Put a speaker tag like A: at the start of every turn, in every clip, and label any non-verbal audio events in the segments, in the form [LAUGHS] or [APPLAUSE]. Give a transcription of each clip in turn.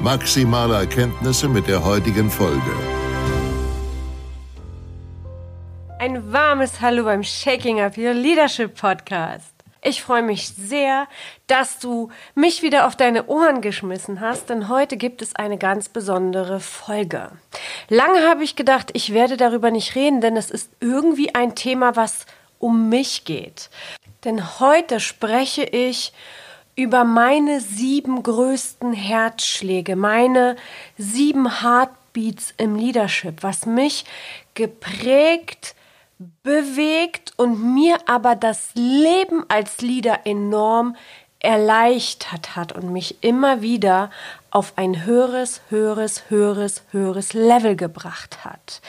A: maximale Erkenntnisse mit der heutigen Folge.
B: Ein warmes Hallo beim Shaking Up Your Leadership Podcast. Ich freue mich sehr, dass du mich wieder auf deine Ohren geschmissen hast, denn heute gibt es eine ganz besondere Folge. Lange habe ich gedacht, ich werde darüber nicht reden, denn es ist irgendwie ein Thema, was um mich geht. Denn heute spreche ich über meine sieben größten Herzschläge, meine sieben Heartbeats im Leadership, was mich geprägt, bewegt und mir aber das Leben als Leader enorm erleichtert hat und mich immer wieder auf ein höheres, höheres, höheres, höheres Level gebracht hat.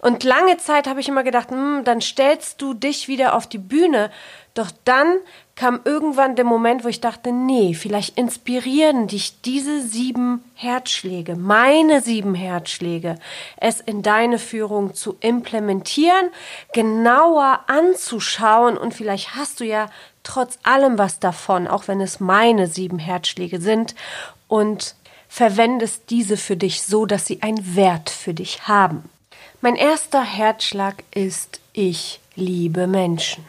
B: Und lange Zeit habe ich immer gedacht, hm, dann stellst du dich wieder auf die Bühne. Doch dann kam irgendwann der Moment, wo ich dachte, nee, vielleicht inspirieren dich diese sieben Herzschläge, meine sieben Herzschläge, es in deine Führung zu implementieren, genauer anzuschauen und vielleicht hast du ja trotz allem was davon, auch wenn es meine sieben Herzschläge sind und verwendest diese für dich so, dass sie einen Wert für dich haben. Mein erster Herzschlag ist ich liebe Menschen.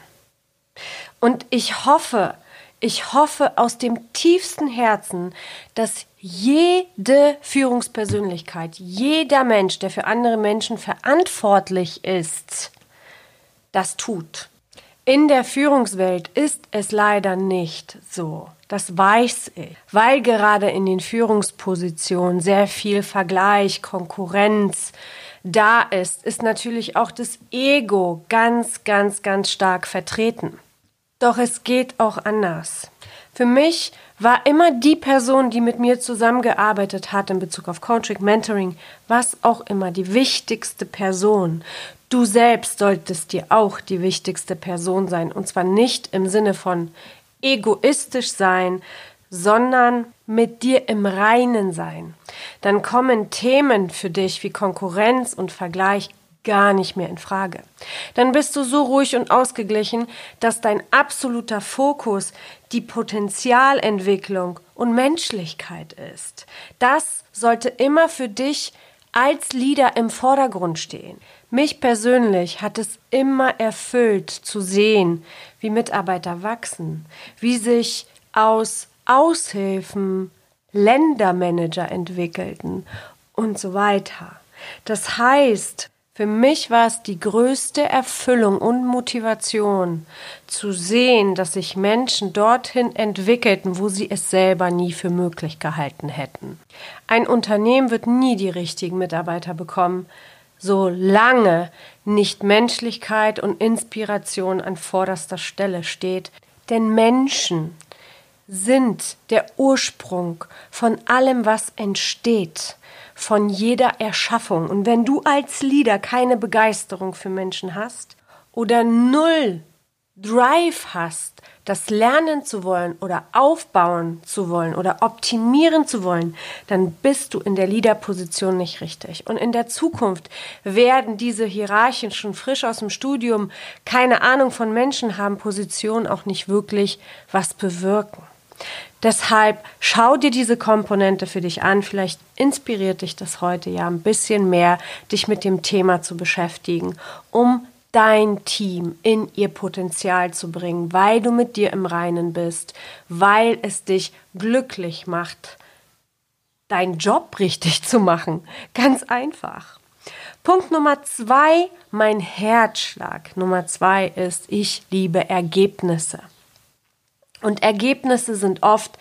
B: Und ich hoffe, ich hoffe aus dem tiefsten Herzen, dass jede Führungspersönlichkeit, jeder Mensch, der für andere Menschen verantwortlich ist, das tut. In der Führungswelt ist es leider nicht so. Das weiß ich, weil gerade in den Führungspositionen sehr viel Vergleich, Konkurrenz da ist, ist natürlich auch das Ego ganz, ganz, ganz stark vertreten. Doch es geht auch anders. Für mich war immer die Person, die mit mir zusammengearbeitet hat in Bezug auf Coaching, Mentoring, was auch immer, die wichtigste Person. Du selbst solltest dir auch die wichtigste Person sein. Und zwar nicht im Sinne von egoistisch sein, sondern mit dir im Reinen sein. Dann kommen Themen für dich wie Konkurrenz und Vergleich gar nicht mehr in Frage. Dann bist du so ruhig und ausgeglichen, dass dein absoluter Fokus die Potenzialentwicklung und Menschlichkeit ist. Das sollte immer für dich als Leader im Vordergrund stehen. Mich persönlich hat es immer erfüllt zu sehen, wie Mitarbeiter wachsen, wie sich aus Aushilfen Ländermanager entwickelten und so weiter. Das heißt, für mich war es die größte Erfüllung und Motivation zu sehen, dass sich Menschen dorthin entwickelten, wo sie es selber nie für möglich gehalten hätten. Ein Unternehmen wird nie die richtigen Mitarbeiter bekommen, solange nicht Menschlichkeit und Inspiration an vorderster Stelle steht. Denn Menschen sind der Ursprung von allem, was entsteht von jeder Erschaffung. Und wenn du als Leader keine Begeisterung für Menschen hast oder null Drive hast, das lernen zu wollen oder aufbauen zu wollen oder optimieren zu wollen, dann bist du in der Leaderposition nicht richtig. Und in der Zukunft werden diese Hierarchien schon frisch aus dem Studium keine Ahnung von Menschen haben, Positionen auch nicht wirklich was bewirken. Deshalb schau dir diese Komponente für dich an. Vielleicht inspiriert dich das heute ja ein bisschen mehr, dich mit dem Thema zu beschäftigen, um dein Team in ihr Potenzial zu bringen, weil du mit dir im Reinen bist, weil es dich glücklich macht, deinen Job richtig zu machen. Ganz einfach. Punkt Nummer zwei, mein Herzschlag. Nummer zwei ist, ich liebe Ergebnisse. Und Ergebnisse sind oft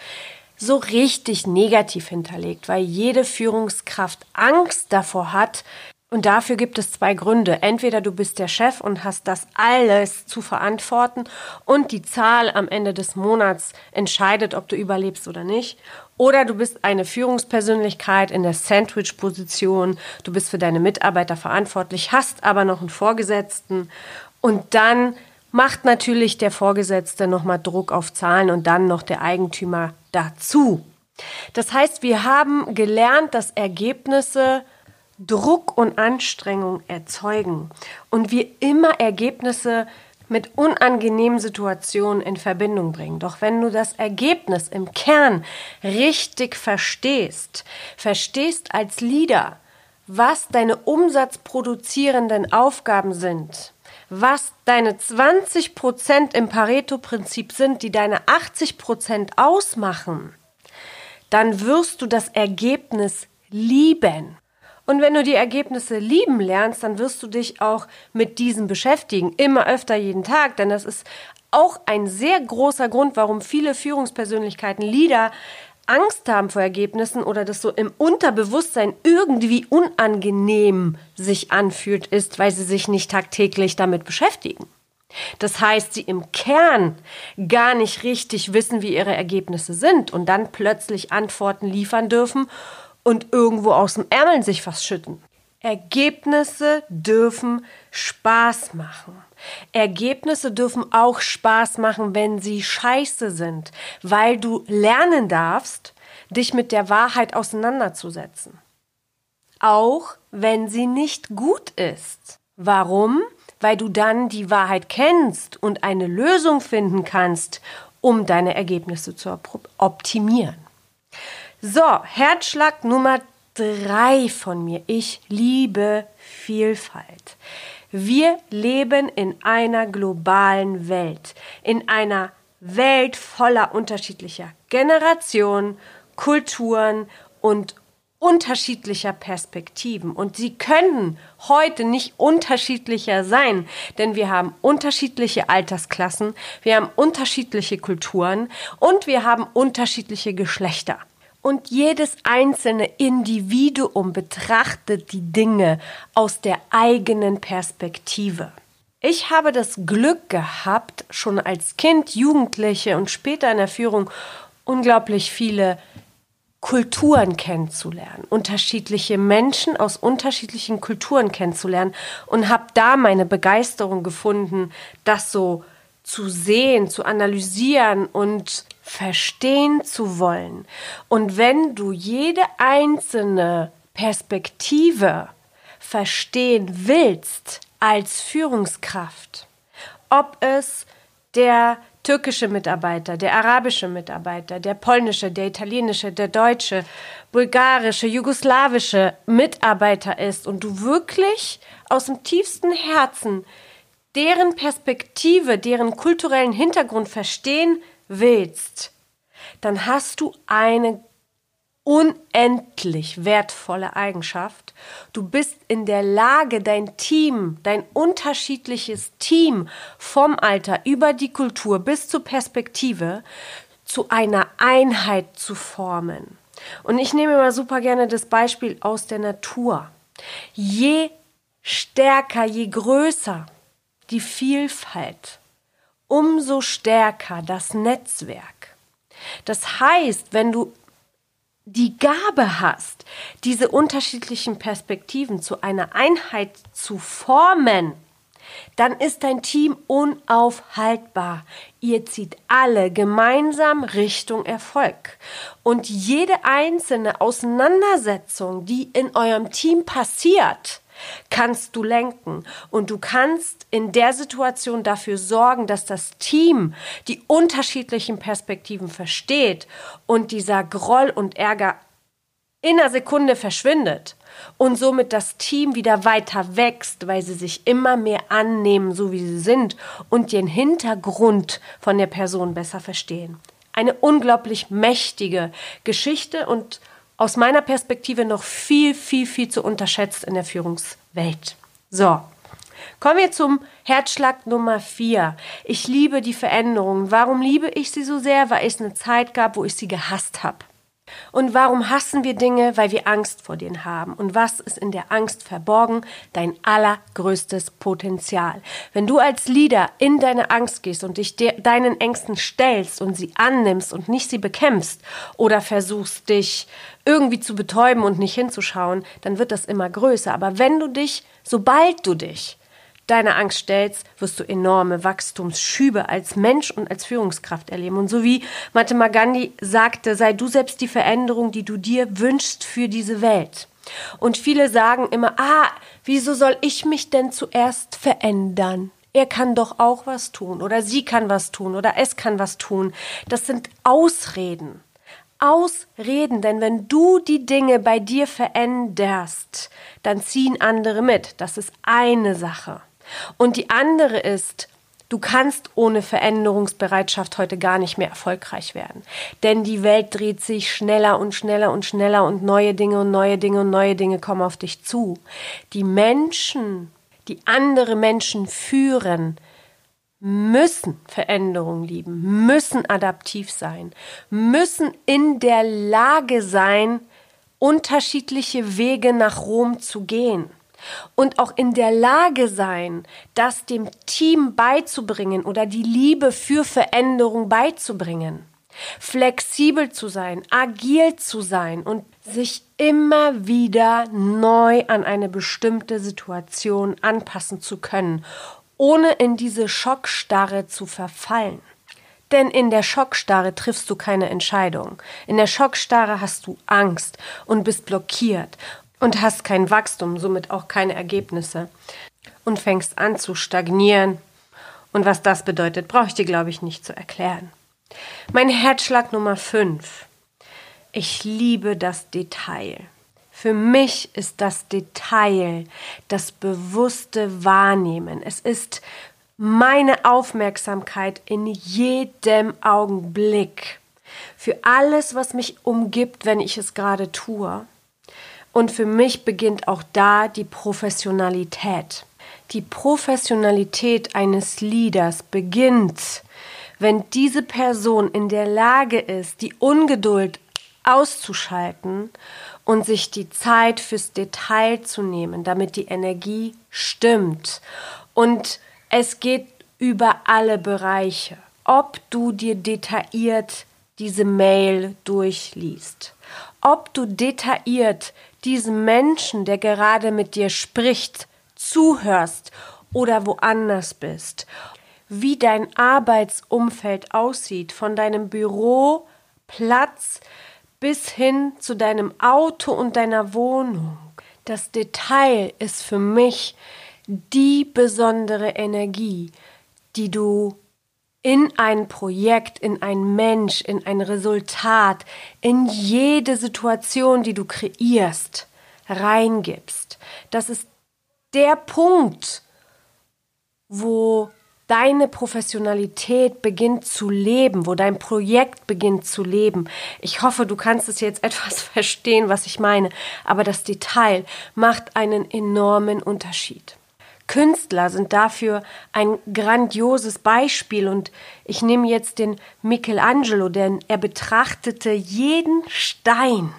B: so richtig negativ hinterlegt, weil jede Führungskraft Angst davor hat, und dafür gibt es zwei Gründe. Entweder du bist der Chef und hast das alles zu verantworten und die Zahl am Ende des Monats entscheidet, ob du überlebst oder nicht. Oder du bist eine Führungspersönlichkeit in der Sandwich-Position. Du bist für deine Mitarbeiter verantwortlich, hast aber noch einen Vorgesetzten. Und dann macht natürlich der Vorgesetzte nochmal Druck auf Zahlen und dann noch der Eigentümer dazu. Das heißt, wir haben gelernt, dass Ergebnisse Druck und Anstrengung erzeugen und wir immer Ergebnisse mit unangenehmen Situationen in Verbindung bringen. Doch wenn du das Ergebnis im Kern richtig verstehst, verstehst als Leader, was deine umsatzproduzierenden Aufgaben sind, was deine 20 Prozent im Pareto-Prinzip sind, die deine 80 Prozent ausmachen, dann wirst du das Ergebnis lieben. Und wenn du die Ergebnisse lieben lernst, dann wirst du dich auch mit diesen beschäftigen, immer öfter jeden Tag, denn das ist auch ein sehr großer Grund, warum viele Führungspersönlichkeiten, Leader Angst haben vor Ergebnissen oder das so im Unterbewusstsein irgendwie unangenehm sich anfühlt, ist, weil sie sich nicht tagtäglich damit beschäftigen. Das heißt, sie im Kern gar nicht richtig wissen, wie ihre Ergebnisse sind und dann plötzlich Antworten liefern dürfen und irgendwo aus dem Ärmel sich was schütten. Ergebnisse dürfen Spaß machen. Ergebnisse dürfen auch Spaß machen, wenn sie scheiße sind, weil du lernen darfst, dich mit der Wahrheit auseinanderzusetzen. Auch wenn sie nicht gut ist. Warum? Weil du dann die Wahrheit kennst und eine Lösung finden kannst, um deine Ergebnisse zu optimieren. So, Herzschlag Nummer drei von mir. Ich liebe Vielfalt. Wir leben in einer globalen Welt, in einer Welt voller unterschiedlicher Generationen, Kulturen und unterschiedlicher Perspektiven. Und sie können heute nicht unterschiedlicher sein, denn wir haben unterschiedliche Altersklassen, wir haben unterschiedliche Kulturen und wir haben unterschiedliche Geschlechter und jedes einzelne Individuum betrachtet die Dinge aus der eigenen Perspektive. Ich habe das Glück gehabt, schon als Kind, Jugendliche und später in der Führung unglaublich viele Kulturen kennenzulernen, unterschiedliche Menschen aus unterschiedlichen Kulturen kennenzulernen und habe da meine Begeisterung gefunden, das so zu sehen, zu analysieren und verstehen zu wollen. Und wenn du jede einzelne Perspektive verstehen willst als Führungskraft, ob es der türkische Mitarbeiter, der arabische Mitarbeiter, der polnische, der italienische, der deutsche, bulgarische, jugoslawische Mitarbeiter ist und du wirklich aus dem tiefsten Herzen deren Perspektive, deren kulturellen Hintergrund verstehen willst, dann hast du eine unendlich wertvolle Eigenschaft. Du bist in der Lage, dein Team, dein unterschiedliches Team vom Alter über die Kultur bis zur Perspektive zu einer Einheit zu formen. Und ich nehme immer super gerne das Beispiel aus der Natur. Je stärker, je größer die Vielfalt, umso stärker das Netzwerk. Das heißt, wenn du die Gabe hast, diese unterschiedlichen Perspektiven zu einer Einheit zu formen, dann ist dein Team unaufhaltbar. Ihr zieht alle gemeinsam Richtung Erfolg. Und jede einzelne Auseinandersetzung, die in eurem Team passiert, kannst du lenken und du kannst in der Situation dafür sorgen, dass das Team die unterschiedlichen Perspektiven versteht und dieser Groll und Ärger in einer Sekunde verschwindet und somit das Team wieder weiter wächst, weil sie sich immer mehr annehmen, so wie sie sind und den Hintergrund von der Person besser verstehen. Eine unglaublich mächtige Geschichte und aus meiner Perspektive noch viel, viel, viel zu unterschätzt in der Führungswelt. Welt. So, kommen wir zum Herzschlag Nummer vier. Ich liebe die Veränderungen. Warum liebe ich sie so sehr? Weil es eine Zeit gab, wo ich sie gehasst habe. Und warum hassen wir Dinge? Weil wir Angst vor denen haben. Und was ist in der Angst verborgen? Dein allergrößtes Potenzial. Wenn du als Leader in deine Angst gehst und dich deinen Ängsten stellst und sie annimmst und nicht sie bekämpfst oder versuchst dich irgendwie zu betäuben und nicht hinzuschauen, dann wird das immer größer. Aber wenn du dich, sobald du dich deiner Angst stellst, wirst du enorme Wachstumsschübe als Mensch und als Führungskraft erleben. Und so wie Mahatma Gandhi sagte, sei du selbst die Veränderung, die du dir wünschst für diese Welt. Und viele sagen immer, ah, wieso soll ich mich denn zuerst verändern? Er kann doch auch was tun oder sie kann was tun oder es kann was tun. Das sind Ausreden. Ausreden, denn wenn du die Dinge bei dir veränderst, dann ziehen andere mit. Das ist eine Sache. Und die andere ist, du kannst ohne Veränderungsbereitschaft heute gar nicht mehr erfolgreich werden. Denn die Welt dreht sich schneller und schneller und schneller und neue Dinge und neue Dinge und neue Dinge kommen auf dich zu. Die Menschen, die andere Menschen führen, müssen Veränderung lieben, müssen adaptiv sein, müssen in der Lage sein, unterschiedliche Wege nach Rom zu gehen und auch in der Lage sein, das dem Team beizubringen oder die Liebe für Veränderung beizubringen. Flexibel zu sein, agil zu sein und sich immer wieder neu an eine bestimmte Situation anpassen zu können, ohne in diese Schockstarre zu verfallen. Denn in der Schockstarre triffst du keine Entscheidung. In der Schockstarre hast du Angst und bist blockiert und hast kein Wachstum, somit auch keine Ergebnisse und fängst an zu stagnieren. Und was das bedeutet, brauche ich dir, glaube ich, nicht zu erklären. Mein Herzschlag Nummer 5. Ich liebe das Detail. Für mich ist das Detail das bewusste Wahrnehmen. Es ist meine Aufmerksamkeit in jedem Augenblick für alles, was mich umgibt, wenn ich es gerade tue. Und für mich beginnt auch da die Professionalität. Die Professionalität eines Leaders beginnt, wenn diese Person in der Lage ist, die Ungeduld auszuschalten und sich die Zeit fürs Detail zu nehmen, damit die Energie stimmt. Und es geht über alle Bereiche, ob du dir detailliert diese Mail durchliest, ob du detailliert diesem Menschen, der gerade mit dir spricht, zuhörst oder woanders bist, wie dein Arbeitsumfeld aussieht, von deinem Büroplatz bis hin zu deinem Auto und deiner Wohnung. Das Detail ist für mich die besondere Energie, die du in ein Projekt, in ein Mensch, in ein Resultat, in jede Situation, die du kreierst, reingibst. Das ist der Punkt, wo deine Professionalität beginnt zu leben, wo dein Projekt beginnt zu leben. Ich hoffe, du kannst es jetzt [LAUGHS] etwas verstehen, was ich meine, aber das Detail macht einen enormen Unterschied. Künstler sind dafür ein grandioses Beispiel und ich nehme jetzt den Michelangelo, denn er betrachtete jeden Stein,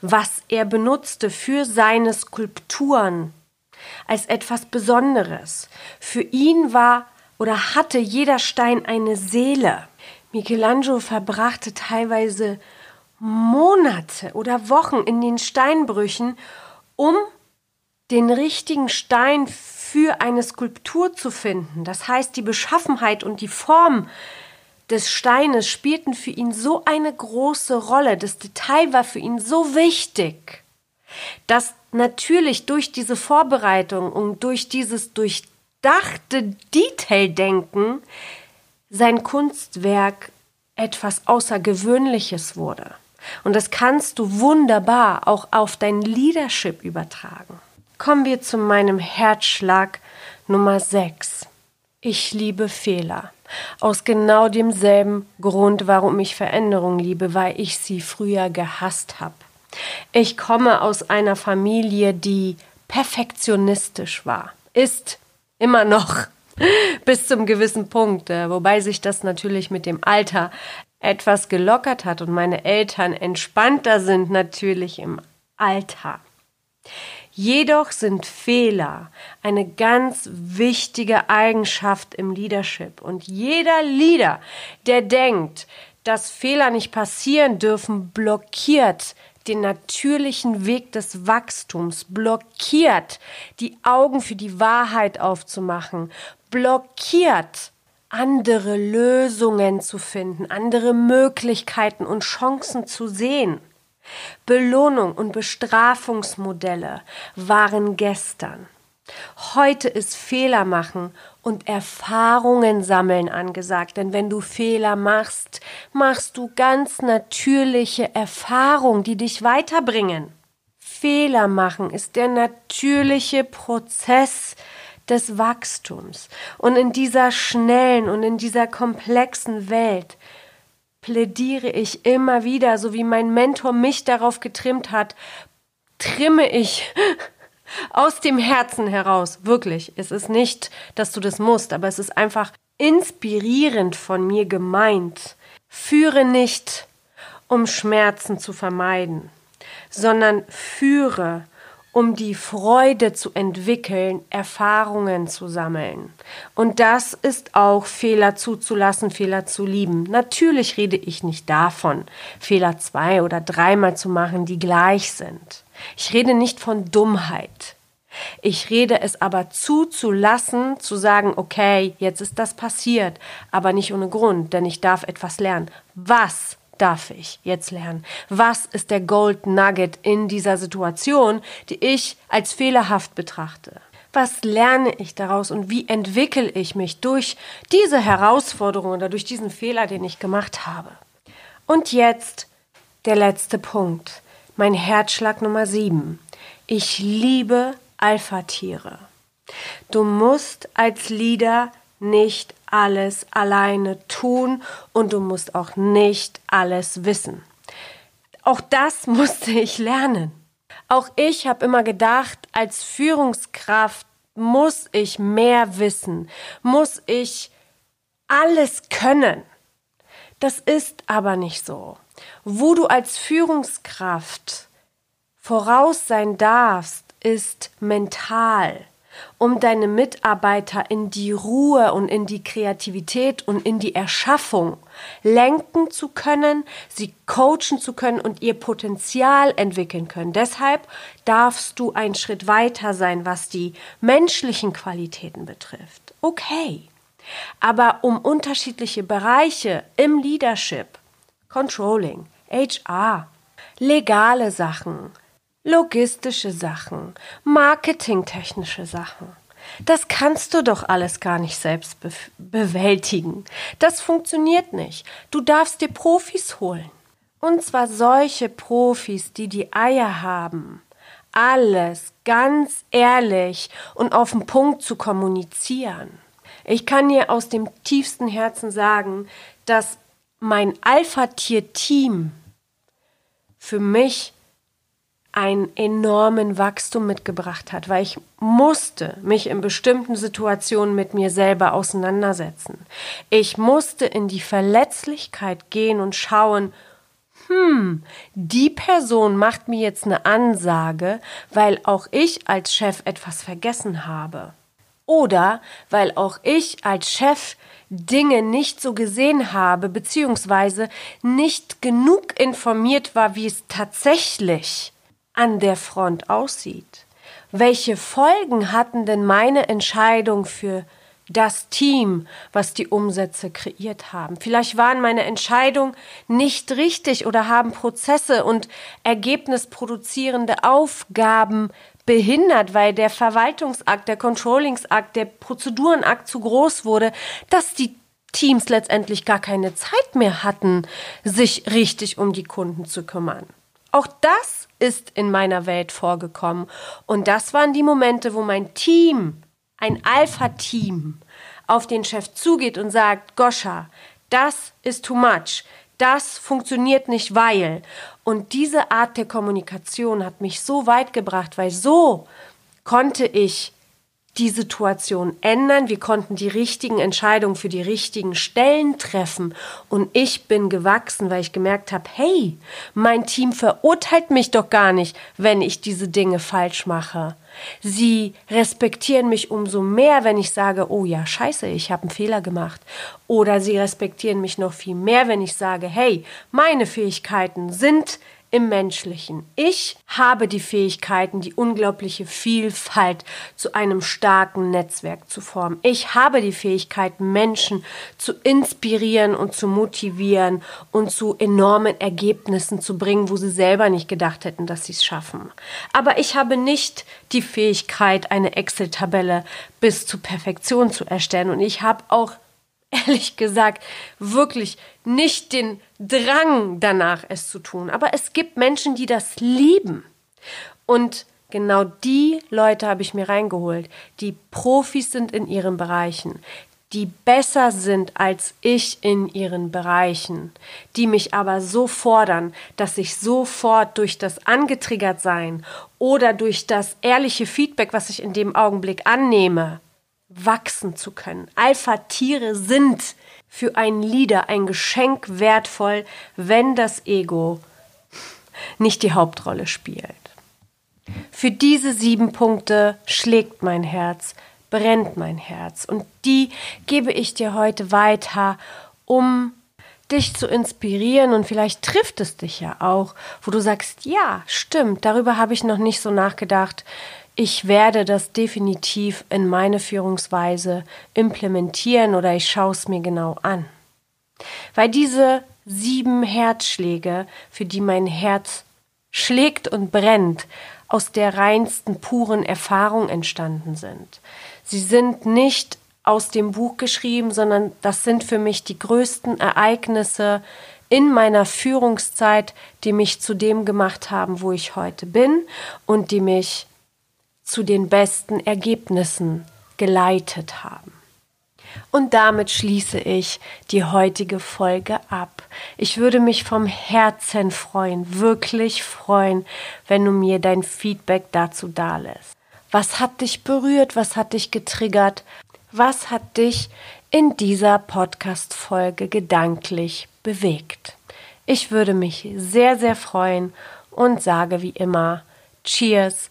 B: was er benutzte für seine Skulpturen, als etwas Besonderes. Für ihn war oder hatte jeder Stein eine Seele. Michelangelo verbrachte teilweise Monate oder Wochen in den Steinbrüchen, um den richtigen Stein für eine Skulptur zu finden. Das heißt, die Beschaffenheit und die Form des Steines spielten für ihn so eine große Rolle. Das Detail war für ihn so wichtig, dass natürlich durch diese Vorbereitung und durch dieses durchdachte Detaildenken sein Kunstwerk etwas Außergewöhnliches wurde. Und das kannst du wunderbar auch auf dein Leadership übertragen. Kommen wir zu meinem Herzschlag Nummer 6. Ich liebe Fehler. Aus genau demselben Grund, warum ich Veränderung liebe, weil ich sie früher gehasst habe. Ich komme aus einer Familie, die perfektionistisch war. Ist immer noch [LAUGHS] bis zum gewissen Punkt, äh, wobei sich das natürlich mit dem Alter etwas gelockert hat und meine Eltern entspannter sind natürlich im Alter. Jedoch sind Fehler eine ganz wichtige Eigenschaft im Leadership und jeder Leader, der denkt, dass Fehler nicht passieren dürfen, blockiert den natürlichen Weg des Wachstums, blockiert die Augen für die Wahrheit aufzumachen, blockiert andere Lösungen zu finden, andere Möglichkeiten und Chancen zu sehen. Belohnung und Bestrafungsmodelle waren gestern. Heute ist Fehler machen und Erfahrungen sammeln angesagt, denn wenn du Fehler machst, machst du ganz natürliche Erfahrungen, die dich weiterbringen. Fehler machen ist der natürliche Prozess des Wachstums. Und in dieser schnellen und in dieser komplexen Welt plädiere ich immer wieder, so wie mein Mentor mich darauf getrimmt hat, trimme ich [LAUGHS] aus dem Herzen heraus, wirklich. Es ist nicht, dass du das musst, aber es ist einfach inspirierend von mir gemeint. Führe nicht, um Schmerzen zu vermeiden, sondern führe, um die Freude zu entwickeln, Erfahrungen zu sammeln. Und das ist auch Fehler zuzulassen, Fehler zu lieben. Natürlich rede ich nicht davon, Fehler zwei oder dreimal zu machen, die gleich sind. Ich rede nicht von Dummheit. Ich rede es aber zuzulassen, zu sagen, okay, jetzt ist das passiert, aber nicht ohne Grund, denn ich darf etwas lernen. Was darf ich jetzt lernen? Was ist der Gold Nugget in dieser Situation, die ich als fehlerhaft betrachte? Was lerne ich daraus und wie entwickle ich mich durch diese Herausforderung oder durch diesen Fehler, den ich gemacht habe? Und jetzt der letzte Punkt, mein Herzschlag Nummer sieben. Ich liebe Alpha-Tiere. Du musst als Leader nicht alles alleine tun und du musst auch nicht alles wissen. Auch das [LAUGHS] musste ich lernen. Auch ich habe immer gedacht, als Führungskraft muss ich mehr wissen, muss ich alles können. Das ist aber nicht so. Wo du als Führungskraft voraus sein darfst, ist mental um deine Mitarbeiter in die Ruhe und in die Kreativität und in die Erschaffung lenken zu können, sie coachen zu können und ihr Potenzial entwickeln können. Deshalb darfst du einen Schritt weiter sein, was die menschlichen Qualitäten betrifft. Okay. Aber um unterschiedliche Bereiche im Leadership, Controlling, HR, legale Sachen, logistische Sachen, marketingtechnische Sachen. Das kannst du doch alles gar nicht selbst be bewältigen. Das funktioniert nicht. Du darfst dir Profis holen. Und zwar solche Profis, die die Eier haben, alles ganz ehrlich und auf den Punkt zu kommunizieren. Ich kann dir aus dem tiefsten Herzen sagen, dass mein Alpha-Tier-Team für mich einen enormen Wachstum mitgebracht hat, weil ich musste mich in bestimmten Situationen mit mir selber auseinandersetzen. Ich musste in die Verletzlichkeit gehen und schauen, hm, die Person macht mir jetzt eine Ansage, weil auch ich als Chef etwas vergessen habe. Oder weil auch ich als Chef Dinge nicht so gesehen habe, beziehungsweise nicht genug informiert war, wie es tatsächlich an der Front aussieht. Welche Folgen hatten denn meine Entscheidung für das Team, was die Umsätze kreiert haben. Vielleicht waren meine Entscheidungen nicht richtig oder haben Prozesse und ergebnisproduzierende Aufgaben behindert, weil der Verwaltungsakt, der Controllingsakt, der Prozedurenakt zu groß wurde, dass die Teams letztendlich gar keine Zeit mehr hatten, sich richtig um die Kunden zu kümmern. Auch das ist in meiner Welt vorgekommen. Und das waren die Momente, wo mein Team, ein Alpha-Team, auf den Chef zugeht und sagt, Goscha, das ist too much. Das funktioniert nicht, weil. Und diese Art der Kommunikation hat mich so weit gebracht, weil so konnte ich die Situation ändern. Wir konnten die richtigen Entscheidungen für die richtigen Stellen treffen. Und ich bin gewachsen, weil ich gemerkt habe, hey, mein Team verurteilt mich doch gar nicht, wenn ich diese Dinge falsch mache. Sie respektieren mich umso mehr, wenn ich sage, oh ja, scheiße, ich habe einen Fehler gemacht. Oder sie respektieren mich noch viel mehr, wenn ich sage, hey, meine Fähigkeiten sind im Menschlichen. Ich habe die Fähigkeiten, die unglaubliche Vielfalt zu einem starken Netzwerk zu formen. Ich habe die Fähigkeit, Menschen zu inspirieren und zu motivieren und zu enormen Ergebnissen zu bringen, wo sie selber nicht gedacht hätten, dass sie es schaffen. Aber ich habe nicht die Fähigkeit, eine Excel-Tabelle bis zur Perfektion zu erstellen und ich habe auch ehrlich gesagt wirklich nicht den Drang danach, es zu tun. Aber es gibt Menschen, die das lieben. Und genau die Leute habe ich mir reingeholt, die Profis sind in ihren Bereichen, die besser sind als ich in ihren Bereichen, die mich aber so fordern, dass ich sofort durch das angetriggert sein oder durch das ehrliche Feedback, was ich in dem Augenblick annehme, wachsen zu können. Alpha-Tiere sind für einen Leader ein Geschenk wertvoll, wenn das Ego nicht die Hauptrolle spielt. Für diese sieben Punkte schlägt mein Herz, brennt mein Herz und die gebe ich dir heute weiter, um dich zu inspirieren und vielleicht trifft es dich ja auch, wo du sagst, ja, stimmt, darüber habe ich noch nicht so nachgedacht ich werde das definitiv in meine Führungsweise implementieren oder ich schaue es mir genau an. Weil diese sieben Herzschläge, für die mein Herz schlägt und brennt, aus der reinsten, puren Erfahrung entstanden sind. Sie sind nicht aus dem Buch geschrieben, sondern das sind für mich die größten Ereignisse in meiner Führungszeit, die mich zu dem gemacht haben, wo ich heute bin und die mich zu den besten Ergebnissen geleitet haben. Und damit schließe ich die heutige Folge ab. Ich würde mich vom Herzen freuen, wirklich freuen, wenn du mir dein Feedback dazu dalässt. Was hat dich berührt? Was hat dich getriggert? Was hat dich in dieser Podcast-Folge gedanklich bewegt? Ich würde mich sehr, sehr freuen und sage wie immer Cheers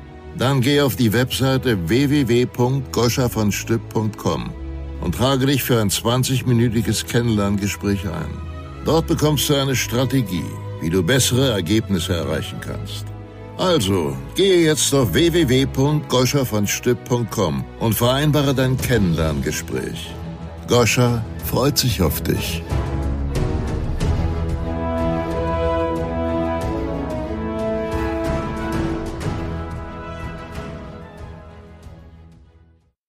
A: dann geh auf die Webseite www.goschavonstück.com und trage dich für ein 20-minütiges Kennenlerngespräch ein. Dort bekommst du eine Strategie, wie du bessere Ergebnisse erreichen kannst. Also, gehe jetzt auf www.goschavonstück.com und vereinbare dein Kennenlerngespräch. Goscha freut sich auf dich.